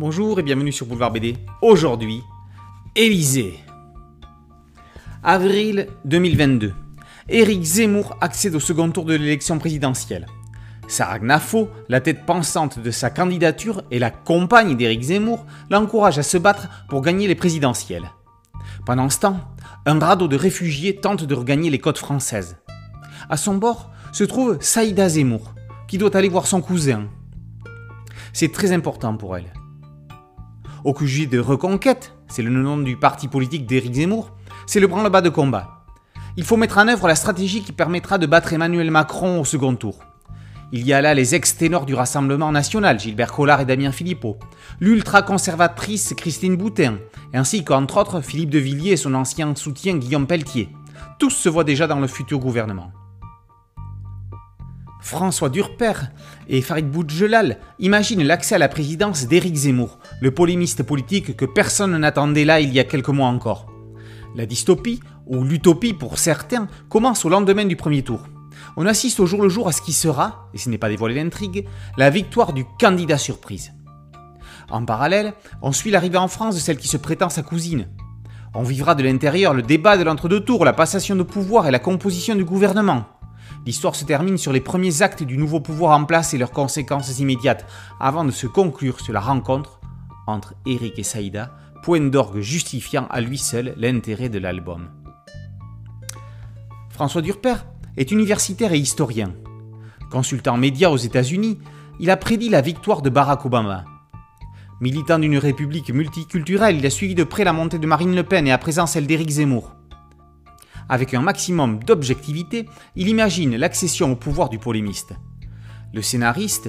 bonjour et bienvenue sur Boulevard BD. Aujourd'hui, Élysée. Avril 2022. Éric Zemmour accède au second tour de l'élection présidentielle. Sarah Gnafo, la tête pensante de sa candidature et la compagne d'Éric Zemmour, l'encourage à se battre pour gagner les présidentielles. Pendant ce temps, un radeau de réfugiés tente de regagner les côtes françaises. À son bord se trouve Saïda Zemmour, qui doit aller voir son cousin. C'est très important pour elle. Au QG de Reconquête, c'est le nom du parti politique d'Éric Zemmour, c'est le branle-bas de combat. Il faut mettre en œuvre la stratégie qui permettra de battre Emmanuel Macron au second tour. Il y a là les ex-ténors du Rassemblement national, Gilbert Collard et Damien Philippot, l'ultra-conservatrice Christine Boutin, ainsi qu'entre autres Philippe de Villiers et son ancien soutien Guillaume Pelletier. Tous se voient déjà dans le futur gouvernement. François Durper et Farid Boudjelal imaginent l'accès à la présidence d'Éric Zemmour, le polémiste politique que personne n'attendait là il y a quelques mois encore. La dystopie, ou l'utopie pour certains, commence au lendemain du premier tour. On assiste au jour le jour à ce qui sera, et ce n'est pas dévoilé l'intrigue, la victoire du candidat surprise. En parallèle, on suit l'arrivée en France de celle qui se prétend sa cousine. On vivra de l'intérieur le débat de l'entre-deux tours, la passation de pouvoir et la composition du gouvernement. L'histoire se termine sur les premiers actes du nouveau pouvoir en place et leurs conséquences immédiates, avant de se conclure sur la rencontre entre Eric et Saïda, point d'orgue justifiant à lui seul l'intérêt de l'album. François Durper est universitaire et historien. Consultant médias aux États-Unis, il a prédit la victoire de Barack Obama. Militant d'une république multiculturelle, il a suivi de près la montée de Marine Le Pen et à présent celle d'Éric Zemmour. Avec un maximum d'objectivité, il imagine l'accession au pouvoir du polémiste. Le scénariste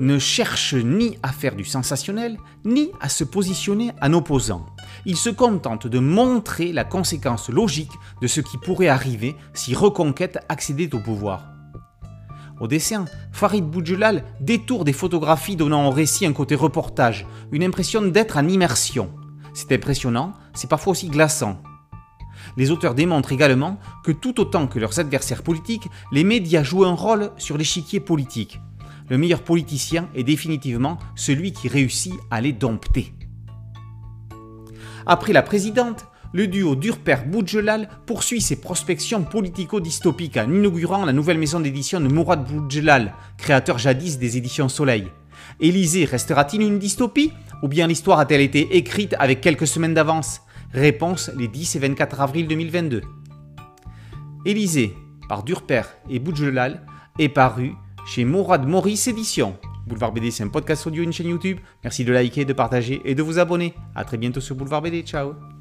ne cherche ni à faire du sensationnel, ni à se positionner en opposant. Il se contente de montrer la conséquence logique de ce qui pourrait arriver si Reconquête accédait au pouvoir. Au dessin, Farid Boudjelal détourne des photographies donnant au récit un côté reportage, une impression d'être en immersion. C'est impressionnant, c'est parfois aussi glaçant. Les auteurs démontrent également que tout autant que leurs adversaires politiques, les médias jouent un rôle sur l'échiquier politique. Le meilleur politicien est définitivement celui qui réussit à les dompter. Après la présidente, le duo Durper-Boudjelal poursuit ses prospections politico-dystopiques en inaugurant la nouvelle maison d'édition de Mourad Boudjelal, créateur jadis des éditions Soleil. Élysée restera-t-il une dystopie Ou bien l'histoire a-t-elle été écrite avec quelques semaines d'avance? Réponse les 10 et 24 avril 2022. Élysée, par Durper et Boudjelal, est paru chez Mourad Maurice Édition. Boulevard BD, c'est un podcast audio, une chaîne YouTube. Merci de liker, de partager et de vous abonner. A très bientôt sur Boulevard BD. Ciao